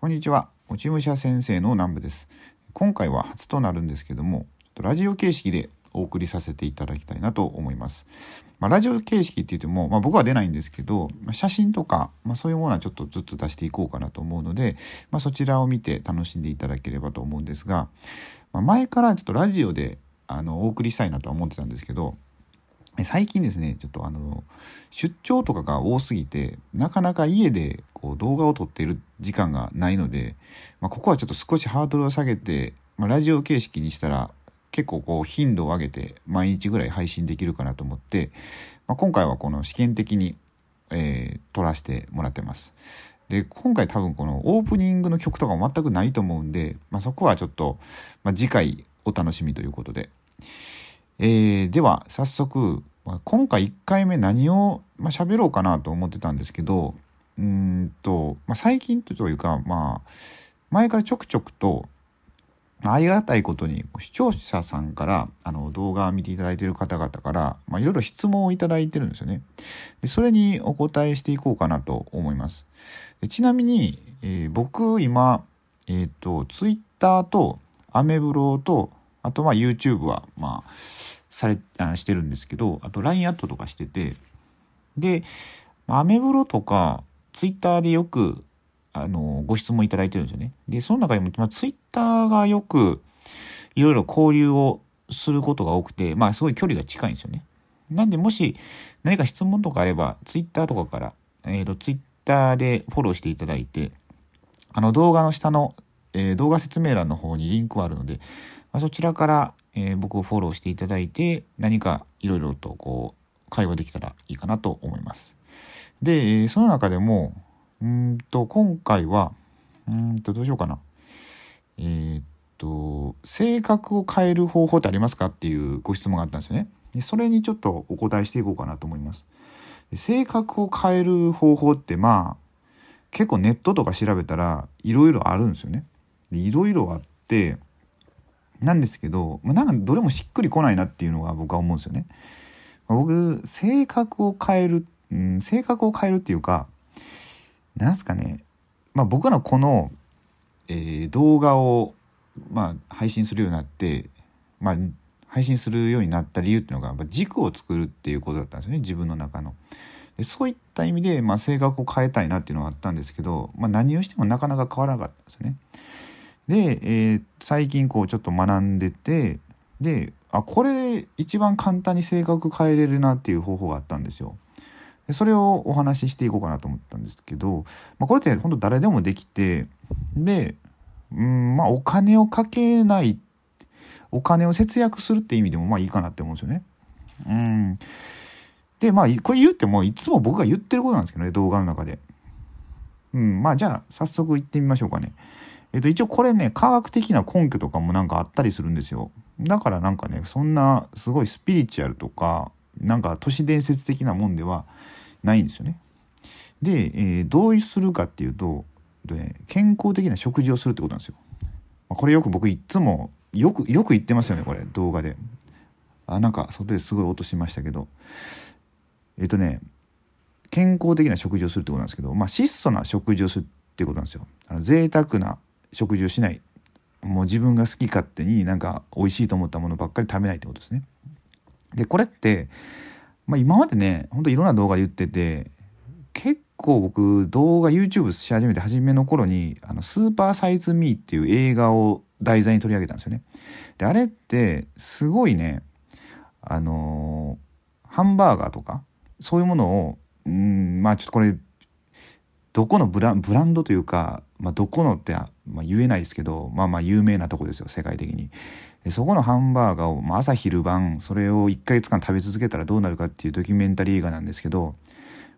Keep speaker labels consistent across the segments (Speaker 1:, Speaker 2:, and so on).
Speaker 1: こんにちは。落ち武者先生の南部です。今回は初となるんですけども、ラジオ形式でお送りさせていただきたいなと思います。まあ、ラジオ形式って言っても、まあ、僕は出ないんですけど、まあ、写真とか、まそういうものはちょっとずつ出していこうかなと思うので、まそちらを見て楽しんでいただければと思うんですが、ま前からちょっとラジオであのお送りしたいなとは思ってたんですけど、最近ですね、ちょっとあの、出張とかが多すぎて、なかなか家でこう動画を撮っている時間がないので、まあ、ここはちょっと少しハードルを下げて、まあ、ラジオ形式にしたら結構こう頻度を上げて毎日ぐらい配信できるかなと思って、まあ、今回はこの試験的に、えー、撮らせてもらってます。で、今回多分このオープニングの曲とかも全くないと思うんで、まあ、そこはちょっと、まあ、次回お楽しみということで。えー、では早速、今回1回目何を、まあ、喋ろうかなと思ってたんですけどうんと、まあ、最近というかまあ前からちょくちょくとありがたいことに視聴者さんからあの動画を見ていただいている方々からいろいろ質問をいただいてるんですよねで。それにお答えしていこうかなと思います。ちなみに、えー、僕今、えっ、ー、と Twitter とアメブロとあとまあ YouTube はまあされあしてるんですけどあと LINE アットとかしててでアメブロとか Twitter でよくあのご質問いただいてるんですよね。でその中でも、まあ、Twitter がよくいろいろ交流をすることが多くてまあすごい距離が近いんですよね。なんでもし何か質問とかあれば Twitter とかから、えーと、Twitter でフォローしていただいてあの動画の下の、えー、動画説明欄の方にリンクはあるので、まあ、そちらからえー、僕をフォローしていただいて何かいろいろとこう会話できたらいいかなと思います。で、その中でもうんと今回はうんとどうしようかな。えー、っと性格を変える方法ってありますかっていうご質問があったんですよね。でそれにちょっとお答えしていこうかなと思います。性格を変える方法ってまあ結構ネットとか調べたらいろいろあるんですよね。いろいろあってなんですけど、まあ、なんかどれもしっくりこないなっていうのが僕は思うんですよね。まあ、僕性格を変える、うん、性格を変えるっていうかなんすかね、まあ、僕のこの、えー、動画を、まあ、配信するようになって、まあ、配信するようになった理由っていうのが軸を作るっていうことだったんですよね自分の中の。でそういった意味で、まあ、性格を変えたいなっていうのがあったんですけど、まあ、何をしてもなかなか変わらなかったんですよね。で、えー、最近こうちょっと学んでてであこれ一番簡単に性格変えれるなっていう方法があったんですよ。でそれをお話ししていこうかなと思ったんですけど、まあ、これって本当誰でもできてでうんまあお金をかけないお金を節約するって意味でもまあいいかなって思うんですよね。うんでまあこれ言ってもいつも僕が言ってることなんですけどね動画の中で。うんまあじゃあ早速行ってみましょうかね。えっと、一応これね、科学的な根拠とかもなんかあったりするんですよ。だからなんかね、そんなすごいスピリチュアルとか、なんか都市伝説的なもんではないんですよね。で、えー、どうするかっていうと、ね、健康的な食事をするってことなんですよ。これよく僕いっつも、よく、よく言ってますよね、これ、動画で。あ、なんか外ですごい音しましたけど。えっ、とね、健康的な食事をするってことなんですけど、まあ、質素な食事をするってことなんですよ。あの贅沢な食事をしないもう自分が好き勝手になんか美味しいと思ったものばっかり食べないってことですね。でこれって、まあ、今までねほんといろんな動画で言ってて結構僕動画 YouTube し始めて初めの頃に「あのスーパーサイズ・ミー」っていう映画を題材に取り上げたんですよね。であれってすごいねあのー、ハンバーガーとかそういうものをうんまあちょっとこれどこのブラブランドというか、まあ、どこのって、まあ、言えないですけどまあまあ有名なとこですよ世界的に。でそこのハンバーガーを、まあ、朝昼晩それを1ヶ月間食べ続けたらどうなるかっていうドキュメンタリー映画なんですけど、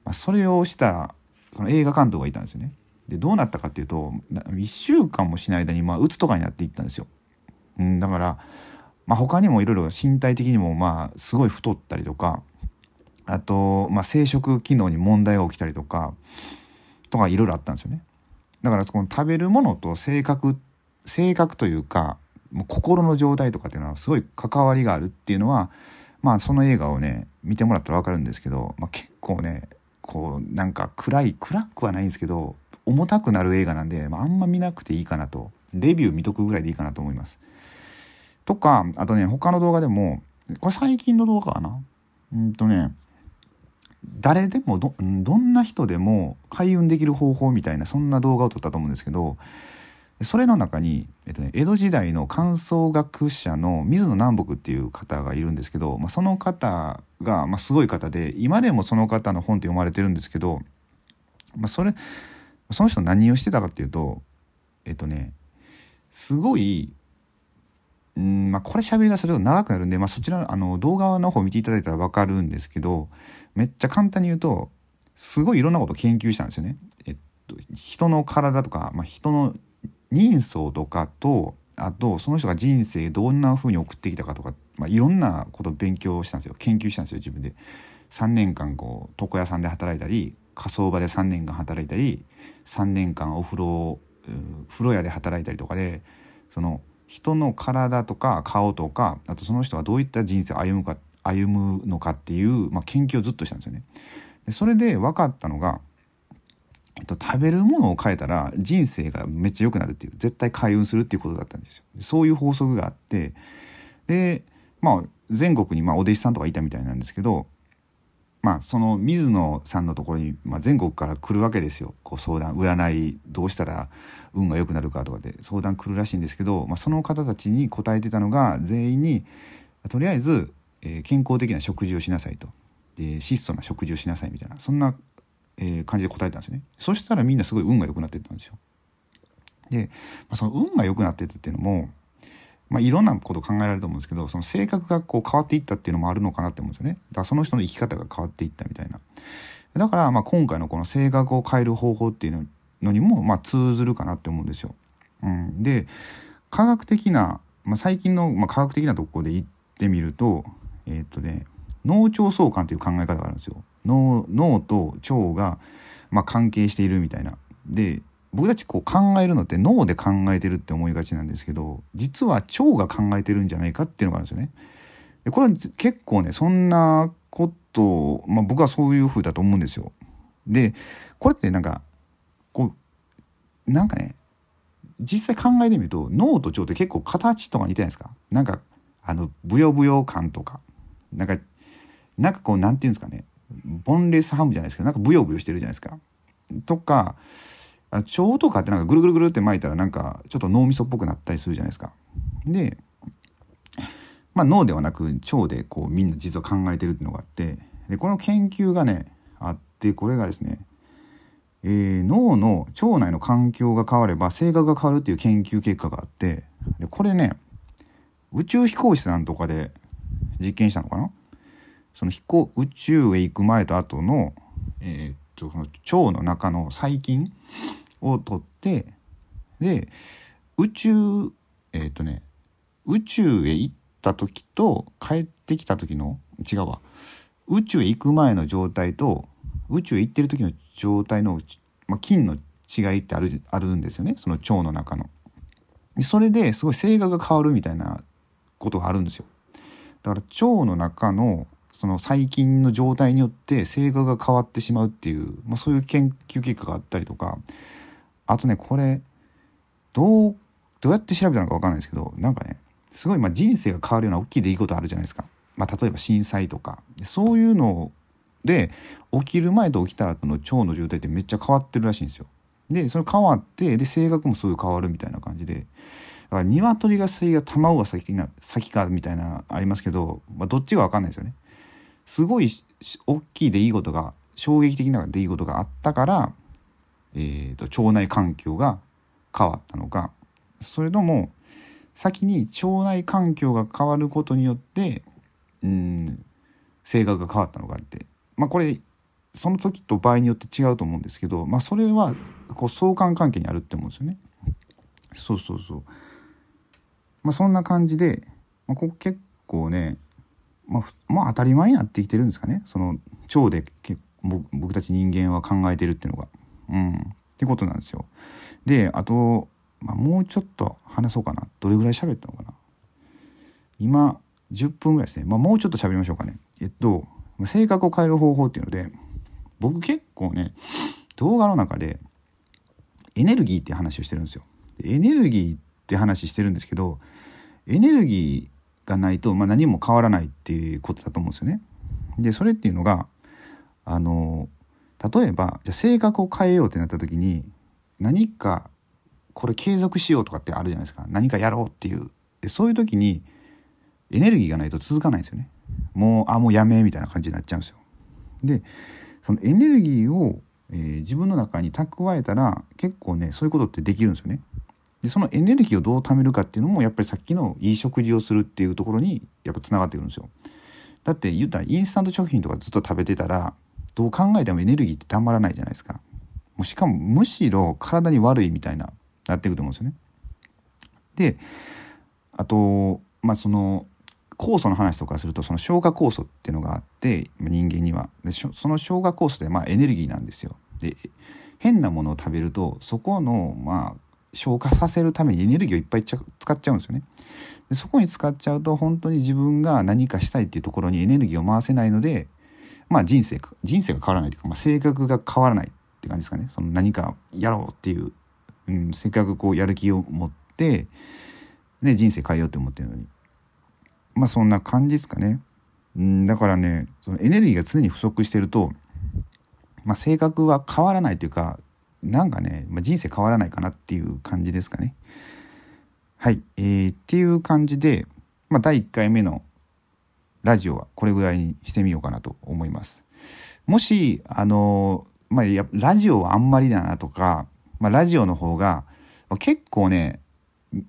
Speaker 1: まあ、それをしたその映画監督がいたんですよね。でどうなったかっていうと1週間もしない間にまあ鬱とかになっていったんですよ、うん、だから、まあ、他にもいろいろ身体的にもまあすごい太ったりとかあと、まあ、生殖機能に問題が起きたりとかとかいろいろあったんですよね。だからこの食べるものと性格性格というかもう心の状態とかっていうのはすごい関わりがあるっていうのはまあその映画をね見てもらったら分かるんですけど、まあ、結構ねこうなんか暗い暗くはないんですけど重たくなる映画なんで、まあ、あんま見なくていいかなと。レビュー見とくぐらいでいいかなと思います。とかあとね他の動画でもこれ最近の動画かな？うんとね誰でもどどんな人でも開運できる方法みたいなそんな動画を撮ったと思うんですけどそれの中に、えっとね、江戸時代の漢宋学者の水野南北っていう方がいるんですけど、まあ、その方が、まあ、すごい方で今でもその方の本って読まれてるんですけど、まあ、それその人何をしてたかっていうとえっとねすごいうんまあ、これ喋り出すとちょっと長くなるんで、まあ、そちらあの動画の方見ていただいたら分かるんですけどめっちゃ簡単に言うとすごいいろんなことを研究したんですよね。えっと、人の体とか、まあ、人の人相とかとあとその人が人生どんな風に送ってきたかとか、まあ、いろんなことを勉強したんですよ研究したんですよ自分で。3年間こう床屋さんで働いたり火葬場で3年間働いたり3年間お風呂風呂屋で働いたりとかでその人の体とか顔とかあとその人がどういった人生を歩むか歩むのかっていう、まあ、研究をずっとしたんですよね。でそれで分かったのがえっと、食べるものを変えたら人生がめっちゃ良くなるっていう絶対開運するっていうことだったんですよ。そういう法則があってでまあ全国にまあお弟子さんとかいたみたいなんですけどまあその水野さんのところに、まあ、全国から来るわけですよ。こう相談占いどうしたら運が良くなるかとかで。相談来るらしいんですけど、まあ、その方たちに答えてたのが全員にとりあえず、えー、健康的な食事をしなさいと。で質素な食事をしなさいみたいな。そんなえー、感じで答えたんですよね。そしたらみんなすごい運が良くなってったんですよ。で、まあ、その運が良くなっていったっていうのもまあ、いろんなこと考えられると思うんですけどその性格がこう変わっていったっていうのもあるのかなって思うんですよね。だからその人の生き方が変わっていったみたいな。だからまあ今回のこの性格を変える方法っていうのにもまあ通ずるかなって思うんですよ、うん、で科学的な、まあ、最近のまあ科学的なところで言ってみるとえー、っとね脳腸相関という考え方があるんですよ。脳と腸が、まあ、関係しているみたいな。で僕たちこう考えるのって脳で考えてるって思いがちなんですけど実は腸が考えてるんじゃないかっていうのがあるんですよね。でこれは結構ねそんなことまあ、僕はそういう風だと思うんですよ。でこれってなんかこうなんかね実際考えてみると脳と腸って結構形とか似てないですか？なんかあのブヨブヨ感とかなんかなんかこう何て言うんですかねボンレスハムじゃないですかなんかブヨブヨしてるじゃないですか。とか腸とかってなんかぐるぐるぐるって巻いたらなんかちょっと脳みそっぽくなったりするじゃないですか。で、まあ、脳ではなく腸でこうみんな実は考えてるっていうのがあってでこの研究がねあってこれがですね、えー、脳の腸内の環境が変われば性格が変わるっていう研究結果があってでこれね宇宙飛行士さんとかで実験したのかな？その飛行宇宙へ行く前と後の,、えー、っとその腸の中の細菌を取ってで宇宙えー、っとね宇宙へ行った時と帰ってきた時の違うわ宇宙へ行く前の状態と宇宙へ行ってる時の状態の、まあ、菌の違いってあるあるんですよねその腸の中の。それですごい性格が変わるみたいなことがあるんですよ。だから腸の中のその細菌の状態によって性格が変わってしまうっていう、まあ、そういう研究結果があったりとかあとねこれどうどうやって調べたのか分かんないですけどなんかねすごいまあ人生が変わるような大きい出来事あるじゃないですか、まあ、例えば震災とかそういうので起きる前と起きた後の腸の状態ってめっちゃ変わってるらしいんですよ。でそれ変わってで性格もそうい変わるみたいな感じでだから鶏が先が卵が先な先かみたいなありますけど、まあ、どっちが分かんないですよね。すごい大きい出来事が衝撃的な出来事があったから、えーと、腸内環境が変わったのかそれとも先に腸内環境が変わることによってうん性格が変わったのかってまあこれその時と場合によって違うと思うんですけど、まあ、それはこう相関関係にあるって思うんですよね。そうそうそう。まあ、そんな感じで、まあ、ここ結構ねまあ、まあ当たり前になってきてるんですかねその腸で僕たち人間は考えてるっていうのが。うん、ってことなんですよ。であと、まあ、もうちょっと話そうかなどれぐらい喋ったのかな今10分ぐらいですね、まあ、もうちょっと喋りましょうかね。えっと性格を変える方法っていうので僕結構ね動画の中でエネルギーって話をしてるんですよ。エネルギーって話してるんですけどエネルギーがないと、まあ、何も変わらないっていうことだと思うんですよね。でそれっていうのがあの例えばじゃ性格を変えようってなった時に何かこれ継続しようとかってあるじゃないですか。何かやろうっていう。でそういう時にエネルギーがないと続かないんですよね。もうあもうやめみたいな感じになっちゃうんですよ。でそのエネルギーを、えー、自分の中に蓄えたら結構ねそういうことってできるんですよね。でそのエネルギーをどう貯めるかっていうのもやっぱりさっきのいい食事をするっていうところにやっぱつながってくるんですよ。だって言ったらインスタント食品とかずっと食べてたらどう考えてもエネルギーってたまらないじゃないですか。もうしかもむしろ体に悪いみたいななっていくと思うんですよね。であとまあその酵素の話とかするとその消化酵素っていうのがあって人間には。でその消化酵素ってまあエネルギーなんですよ。で変なものを食べるとそこのまあ消化させるためにエネルギーをいっぱい使っちゃうんですよね。でそこに使っちゃうと本当に自分が何かしたいっていうところにエネルギーを回せないのでまあ人生人生が変わらないというか、まあ、性格が変わらないって感じですかねその何かやろうっていう、うん、せっかくこうやる気を持ってね、人生変えようって思ってるのにまあそんな感じですかね。うんだからねそのエネルギーが常に不足してると、まあ、性格は変わらないというかなんかね、まあ、人生変わらないかなっていう感じですかね。はい、えー、っていう感じで、まあ、第1回目のラジオはこれぐらいにしてみようかなと思います。もしあのまあ、やラジオはあんまりだなとか、まあ、ラジオの方が、まあ、結構ね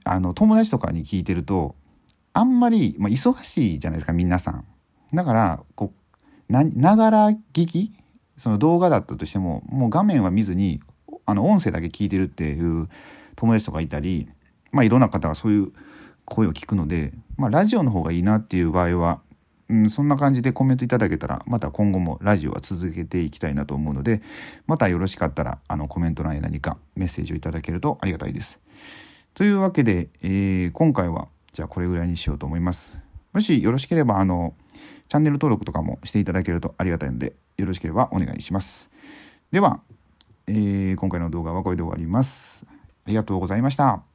Speaker 1: あの友達とかに聞いてるとあんまり、まあ、忙しいじゃないですか皆さん。だからこうながら聞きその動画だったとしてももう画面は見ずにあの音声だけ聞いてるっていう友達とかいたり、まあ、いろんな方がそういう声を聞くので、まあ、ラジオの方がいいなっていう場合は、うん、そんな感じでコメントいただけたらまた今後もラジオは続けていきたいなと思うのでまたよろしかったらあのコメント欄へ何かメッセージをいただけるとありがたいです。というわけで、えー、今回はじゃあこれぐらいにしようと思います。もしよろしければあのチャンネル登録とかもしていただけるとありがたいのでよろしければお願いします。では、えー、今回の動画はこれで終わります。ありがとうございました。